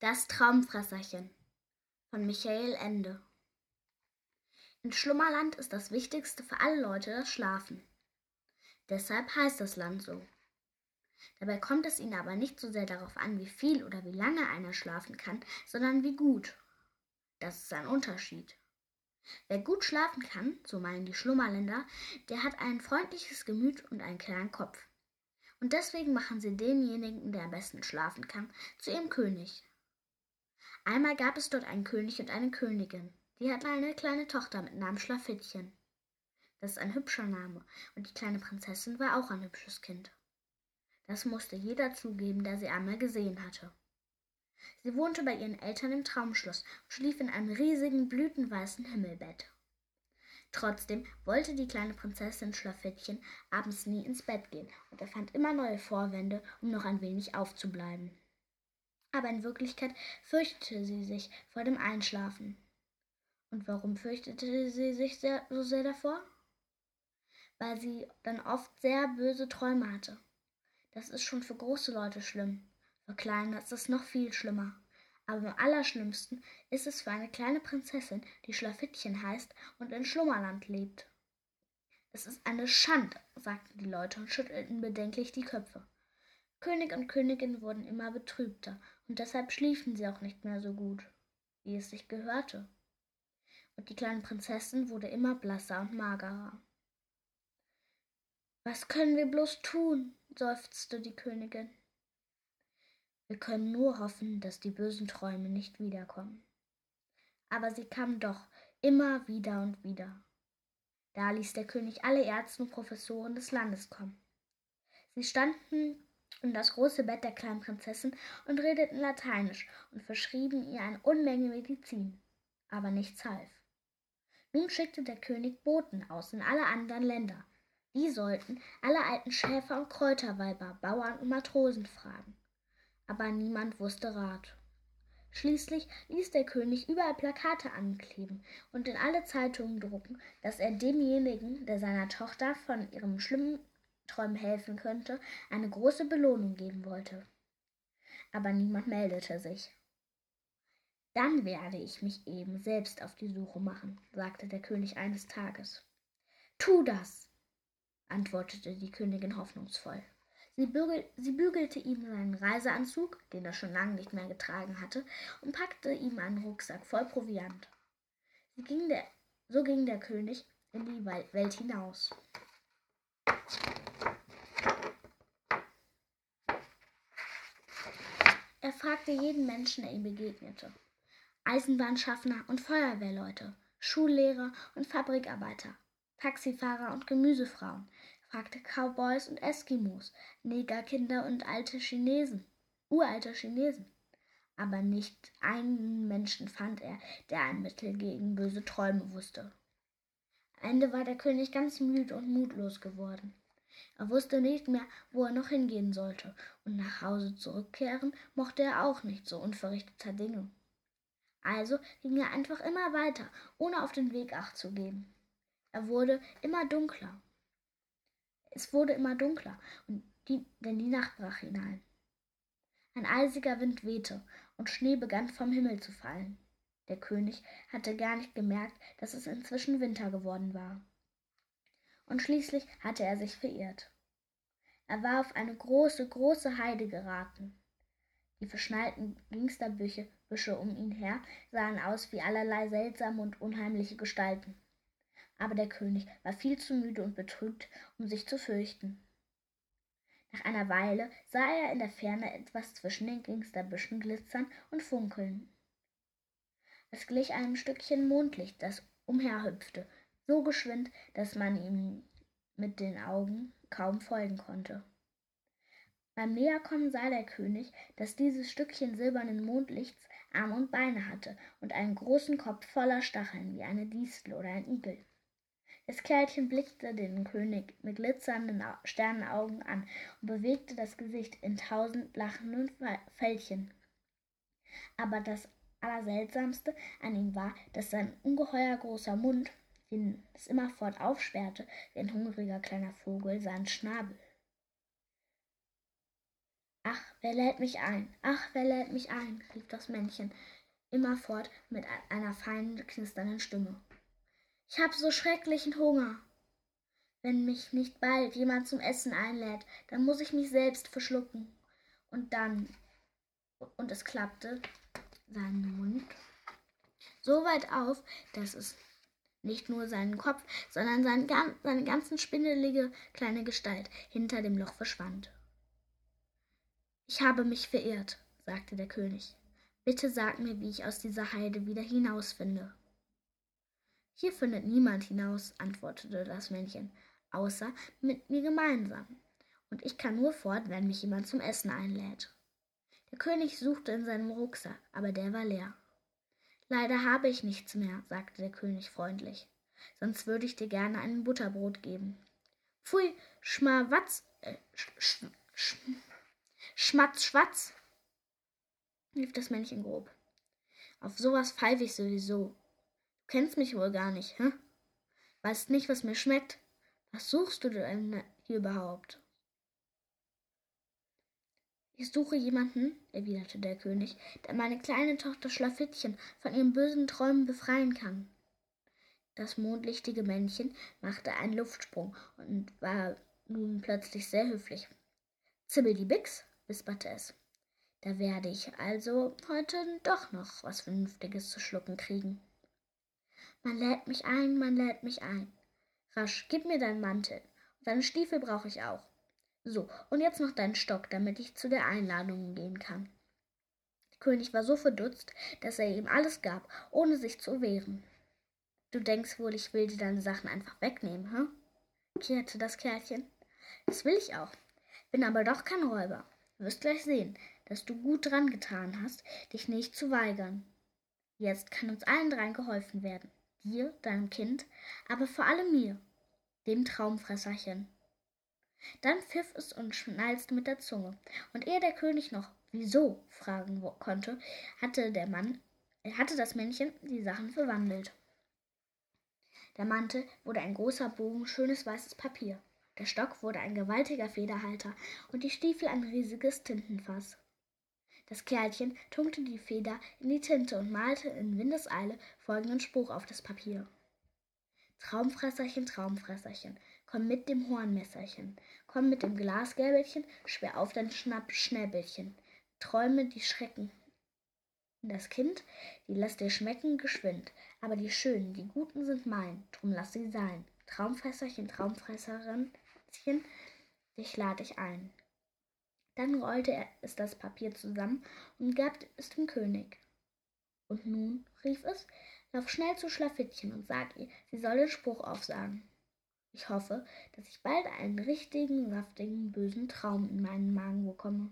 Das Traumfresserchen von Michael Ende In Schlummerland ist das Wichtigste für alle Leute das Schlafen. Deshalb heißt das Land so. Dabei kommt es ihnen aber nicht so sehr darauf an, wie viel oder wie lange einer schlafen kann, sondern wie gut. Das ist ein Unterschied. Wer gut schlafen kann, so meinen die Schlummerländer, der hat ein freundliches Gemüt und einen kleinen Kopf. Und deswegen machen sie denjenigen, der am besten schlafen kann, zu ihrem König. Einmal gab es dort einen König und eine Königin. Die hatten eine kleine Tochter mit Namen Schlafittchen. Das ist ein hübscher Name, und die kleine Prinzessin war auch ein hübsches Kind. Das musste jeder zugeben, der sie einmal gesehen hatte. Sie wohnte bei ihren Eltern im Traumschloss und schlief in einem riesigen blütenweißen Himmelbett. Trotzdem wollte die kleine Prinzessin Schlafittchen abends nie ins Bett gehen und erfand immer neue Vorwände, um noch ein wenig aufzubleiben aber in Wirklichkeit fürchtete sie sich vor dem Einschlafen. Und warum fürchtete sie sich sehr, so sehr davor? Weil sie dann oft sehr böse Träume hatte. Das ist schon für große Leute schlimm. Für Kleine ist es noch viel schlimmer. Aber am allerschlimmsten ist es für eine kleine Prinzessin, die Schlafittchen heißt und in Schlummerland lebt. Es ist eine Schande, sagten die Leute und schüttelten bedenklich die Köpfe. König und Königin wurden immer betrübter, und deshalb schliefen sie auch nicht mehr so gut, wie es sich gehörte. Und die kleine Prinzessin wurde immer blasser und magerer. Was können wir bloß tun? seufzte die Königin. Wir können nur hoffen, dass die bösen Träume nicht wiederkommen. Aber sie kamen doch immer wieder und wieder. Da ließ der König alle Ärzte und Professoren des Landes kommen. Sie standen in das große Bett der kleinen Prinzessin und redeten lateinisch und verschrieben ihr eine Unmenge Medizin. Aber nichts half. Nun schickte der König Boten aus in alle anderen Länder. Die sollten alle alten Schäfer und Kräuterweiber, Bauern und Matrosen fragen. Aber niemand wusste Rat. Schließlich ließ der König überall Plakate ankleben und in alle Zeitungen drucken, dass er demjenigen, der seiner Tochter von ihrem schlimmen Träumen helfen könnte, eine große Belohnung geben wollte. Aber niemand meldete sich. Dann werde ich mich eben selbst auf die Suche machen, sagte der König eines Tages. Tu das, antwortete die Königin hoffnungsvoll. Sie, bügel, sie bügelte ihm seinen Reiseanzug, den er schon lange nicht mehr getragen hatte, und packte ihm einen Rucksack voll Proviant. Ging der, so ging der König in die Welt hinaus. Er fragte jeden Menschen, der ihm begegnete. Eisenbahnschaffner und Feuerwehrleute, Schullehrer und Fabrikarbeiter, Taxifahrer und Gemüsefrauen, fragte Cowboys und Eskimos, Negerkinder und alte Chinesen, uralte Chinesen. Aber nicht einen Menschen fand er, der ein Mittel gegen böse Träume wusste. Am Ende war der König ganz müde und mutlos geworden. Er wusste nicht mehr, wo er noch hingehen sollte, und nach Hause zurückkehren mochte er auch nicht so unverrichteter Dinge. Also ging er einfach immer weiter, ohne auf den Weg acht zu geben. Er wurde immer dunkler. Es wurde immer dunkler, die, denn die Nacht brach hinein. Ein eisiger Wind wehte, und Schnee begann vom Himmel zu fallen. Der König hatte gar nicht gemerkt, dass es inzwischen Winter geworden war und schließlich hatte er sich verirrt. Er war auf eine große, große Heide geraten. Die verschneiten Gingsterbüsche Büsche um ihn her sahen aus wie allerlei seltsame und unheimliche Gestalten. Aber der König war viel zu müde und betrübt, um sich zu fürchten. Nach einer Weile sah er in der Ferne etwas zwischen den Gingsterbüschen glitzern und funkeln. Es glich einem Stückchen Mondlicht, das umherhüpfte so geschwind, dass man ihm mit den Augen kaum folgen konnte. Beim Näherkommen sah der König, dass dieses Stückchen silbernen Mondlichts Arme und Beine hatte und einen großen Kopf voller Stacheln wie eine Distel oder ein Igel. Das Kerlchen blickte den König mit glitzernden Sternenaugen an und bewegte das Gesicht in tausend lachenden Fältchen. Aber das Allerseltsamste an ihm war, dass sein ungeheuer großer Mund den es immerfort aufsperrte, wie ein hungriger kleiner Vogel, seinen Schnabel. Ach, wer lädt mich ein? Ach, wer lädt mich ein? rief das Männchen immerfort mit einer feinen, knisternden Stimme. Ich habe so schrecklichen Hunger. Wenn mich nicht bald jemand zum Essen einlädt, dann muss ich mich selbst verschlucken. Und dann, und es klappte seinen Mund so weit auf, dass es nicht nur seinen Kopf, sondern seinen, seine ganzen spindelige kleine Gestalt hinter dem Loch verschwand. Ich habe mich verirrt, sagte der König. Bitte sag mir, wie ich aus dieser Heide wieder hinausfinde. Hier findet niemand hinaus, antwortete das Männchen, außer mit mir gemeinsam. Und ich kann nur fort, wenn mich jemand zum Essen einlädt. Der König suchte in seinem Rucksack, aber der war leer. Leider habe ich nichts mehr, sagte der König freundlich. Sonst würde ich dir gerne ein Butterbrot geben. Pfui, Schmawatz, äh, sch, sch, sch, Schmatz, Schwatz, rief das Männchen grob. Auf sowas pfeife ich sowieso. Du kennst mich wohl gar nicht, hä? Weißt nicht, was mir schmeckt? Was suchst du denn hier überhaupt? Ich suche jemanden, erwiderte der König, der meine kleine Tochter Schlafittchen von ihren bösen Träumen befreien kann. Das mondlichtige Männchen machte einen Luftsprung und war nun plötzlich sehr höflich. Zibbel die Bix, wisperte es. Da werde ich also heute doch noch was Vernünftiges zu schlucken kriegen. Man lädt mich ein, man lädt mich ein. Rasch, gib mir deinen Mantel. Und deine Stiefel brauche ich auch. So, und jetzt noch deinen Stock, damit ich zu der Einladung gehen kann. Der König war so verdutzt, dass er ihm alles gab, ohne sich zu wehren. Du denkst wohl, ich will dir deine Sachen einfach wegnehmen, hm? kehrte das Kerlchen. Das will ich auch. Bin aber doch kein Räuber. Du wirst gleich sehen, dass du gut dran getan hast, dich nicht zu weigern. Jetzt kann uns allen dreien geholfen werden. Dir, deinem Kind, aber vor allem mir, dem Traumfresserchen. Dann pfiff es und schnalzte mit der Zunge. Und ehe der König noch wieso fragen konnte, hatte der Mann, hatte das Männchen die Sachen verwandelt. Der Mantel wurde ein großer Bogen schönes weißes Papier. Der Stock wurde ein gewaltiger Federhalter und die Stiefel ein riesiges Tintenfass. Das Kerlchen tunkte die Feder in die Tinte und malte in Windeseile folgenden Spruch auf das Papier. Traumfresserchen, Traumfresserchen, komm mit dem Hornmesserchen, komm mit dem Glasgäbelchen, schwer auf dein Schnappschnäbelchen, träume die Schrecken. Das Kind, die lass dir schmecken geschwind, aber die Schönen, die Guten sind mein, drum lass sie sein. Traumfresserchen, Traumfresserinchen, dich lad ich ein. Dann rollte es das Papier zusammen und gab es dem König. Und nun, rief es, lauf schnell zu Schlafittchen und sag ihr, sie soll den Spruch aufsagen. Ich hoffe, dass ich bald einen richtigen, saftigen, bösen Traum in meinen Magen bekomme.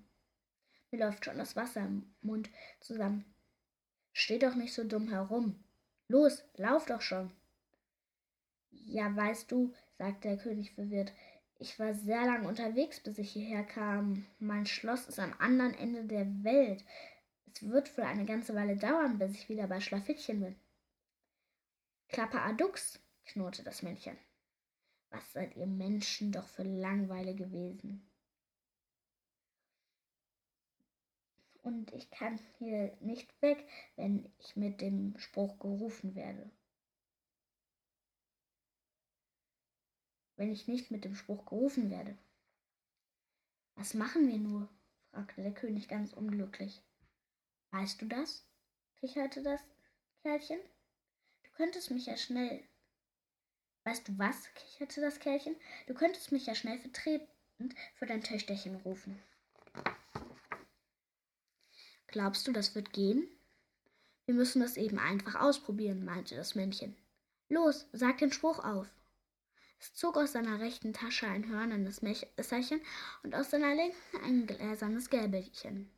Mir läuft schon das Wasser im Mund zusammen. Steh doch nicht so dumm herum. Los, lauf doch schon. Ja, weißt du, sagte der König verwirrt, ich war sehr lang unterwegs, bis ich hierher kam. Mein Schloss ist am anderen Ende der Welt. Es wird wohl eine ganze Weile dauern, bis ich wieder bei Schlafittchen bin. Klapper Adux, knurrte das Männchen. Was seid ihr Menschen doch für Langweile gewesen? Und ich kann hier nicht weg, wenn ich mit dem Spruch gerufen werde. wenn ich nicht mit dem Spruch gerufen werde. Was machen wir nur? fragte der König ganz unglücklich. Weißt du das? kicherte das Kerlchen. Du könntest mich ja schnell. Weißt du was? kicherte das Kerlchen. Du könntest mich ja schnell vertretend für dein Töchterchen rufen. Glaubst du, das wird gehen? Wir müssen das eben einfach ausprobieren, meinte das Männchen. Los, sag den Spruch auf. Es zog aus seiner rechten Tasche ein hörnernes Messerchen und aus seiner linken ein gläsernes Gäbelchen.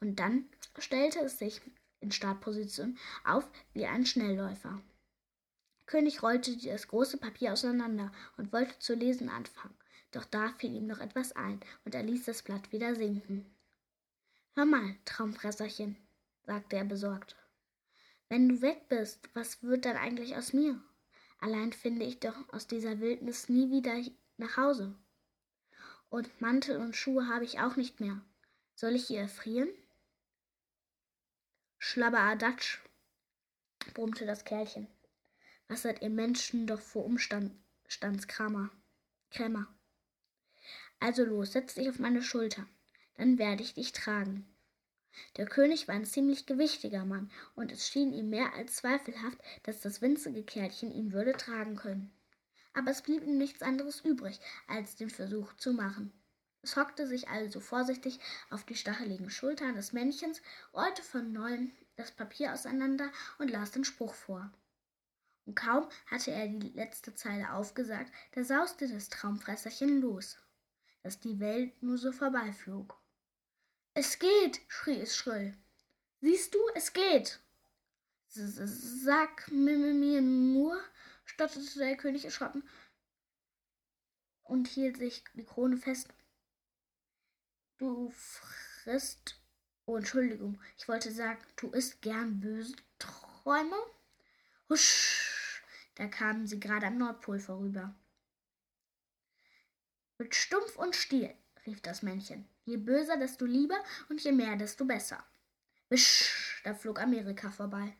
Und dann stellte es sich in Startposition auf wie ein Schnellläufer. König rollte das große Papier auseinander und wollte zu lesen anfangen. Doch da fiel ihm noch etwas ein, und er ließ das Blatt wieder sinken. Hör mal, Traumfresserchen, sagte er besorgt. Wenn du weg bist, was wird dann eigentlich aus mir? Allein finde ich doch aus dieser Wildnis nie wieder nach Hause. Und Mantel und Schuhe habe ich auch nicht mehr. Soll ich hier erfrieren? Schlabberadatsch, brummte das Kerlchen. Was seid ihr Menschen doch für Umstandskrämer? Krämer. Also los, setz dich auf meine Schulter, dann werde ich dich tragen. Der König war ein ziemlich gewichtiger Mann, und es schien ihm mehr als zweifelhaft, dass das winzige Kerlchen ihn würde tragen können. Aber es blieb ihm nichts anderes übrig, als den Versuch zu machen. Es hockte sich also vorsichtig auf die stacheligen Schultern des Männchens, rollte von neuem das Papier auseinander und las den Spruch vor. Und kaum hatte er die letzte Zeile aufgesagt, da sauste das Traumfresserchen los, dass die Welt nur so vorbeiflog. Es geht, schrie es schrill. Siehst du, es geht. Sag mir nur, stotterte der König erschrocken und hielt sich die Krone fest. Du frisst. Oh, Entschuldigung, ich wollte sagen, du isst gern böse Träume? Husch, da kamen sie gerade am Nordpol vorüber. Mit Stumpf und Stiel, rief das Männchen. Je böser, desto lieber und je mehr, desto besser. Wisch, da flog Amerika vorbei.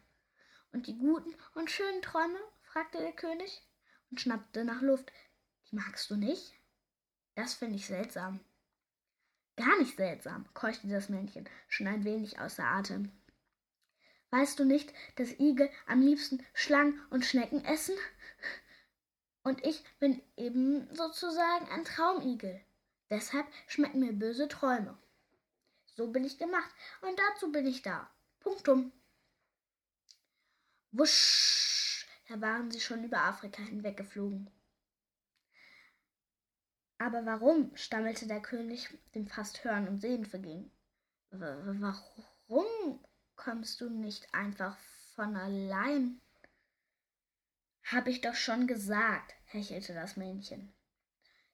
Und die guten und schönen Träume? fragte der König und schnappte nach Luft. Die magst du nicht? Das finde ich seltsam. Gar nicht seltsam, keuchte das Männchen, schon ein wenig außer Atem. Weißt du nicht, dass Igel am liebsten Schlangen und Schnecken essen? Und ich bin eben sozusagen ein Traumigel. Deshalb schmecken mir böse Träume. So bin ich gemacht und dazu bin ich da. Punktum. Wusch, da waren sie schon über Afrika hinweggeflogen. Aber warum? stammelte der König, dem fast Hören und Sehen verging. Warum kommst du nicht einfach von allein? Hab ich doch schon gesagt, hechelte das Männchen.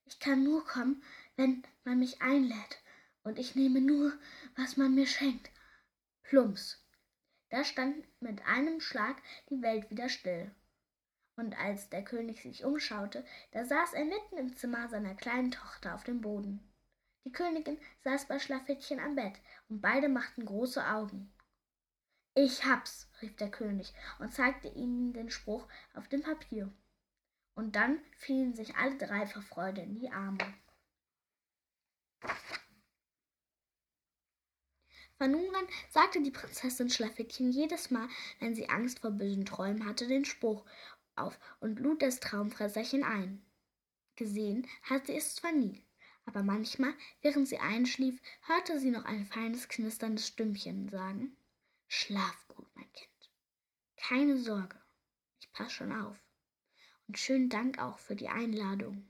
Ich kann nur kommen, wenn man mich einlädt, und ich nehme nur, was man mir schenkt. Plumps. Da stand mit einem Schlag die Welt wieder still. Und als der König sich umschaute, da saß er mitten im Zimmer seiner kleinen Tochter auf dem Boden. Die Königin saß bei Schlafittchen am Bett, und beide machten große Augen. Ich hab's, rief der König und zeigte ihnen den Spruch auf dem Papier. Und dann fielen sich alle drei vor Freude in die Arme. Von nun an sagte die Prinzessin Schlafittchen jedes Mal, wenn sie Angst vor bösen Träumen hatte, den Spruch auf und lud das Traumfresserchen ein. Gesehen hatte sie es zwar nie, aber manchmal, während sie einschlief, hörte sie noch ein feines, knisterndes Stimmchen sagen Schlaf gut, mein Kind. Keine Sorge, ich pass schon auf. Und schönen Dank auch für die Einladung.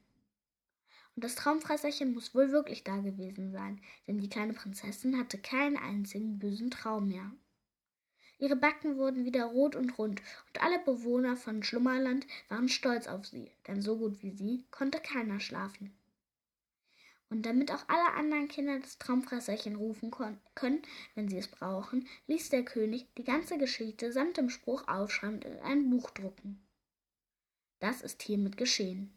Und das Traumfresserchen muss wohl wirklich da gewesen sein, denn die kleine Prinzessin hatte keinen einzigen bösen Traum mehr. Ihre Backen wurden wieder rot und rund, und alle Bewohner von Schlummerland waren stolz auf sie, denn so gut wie sie konnte keiner schlafen. Und damit auch alle anderen Kinder das Traumfresserchen rufen können, wenn sie es brauchen, ließ der König die ganze Geschichte samt dem Spruch aufschreiben und in ein Buch drucken. Das ist hiermit geschehen.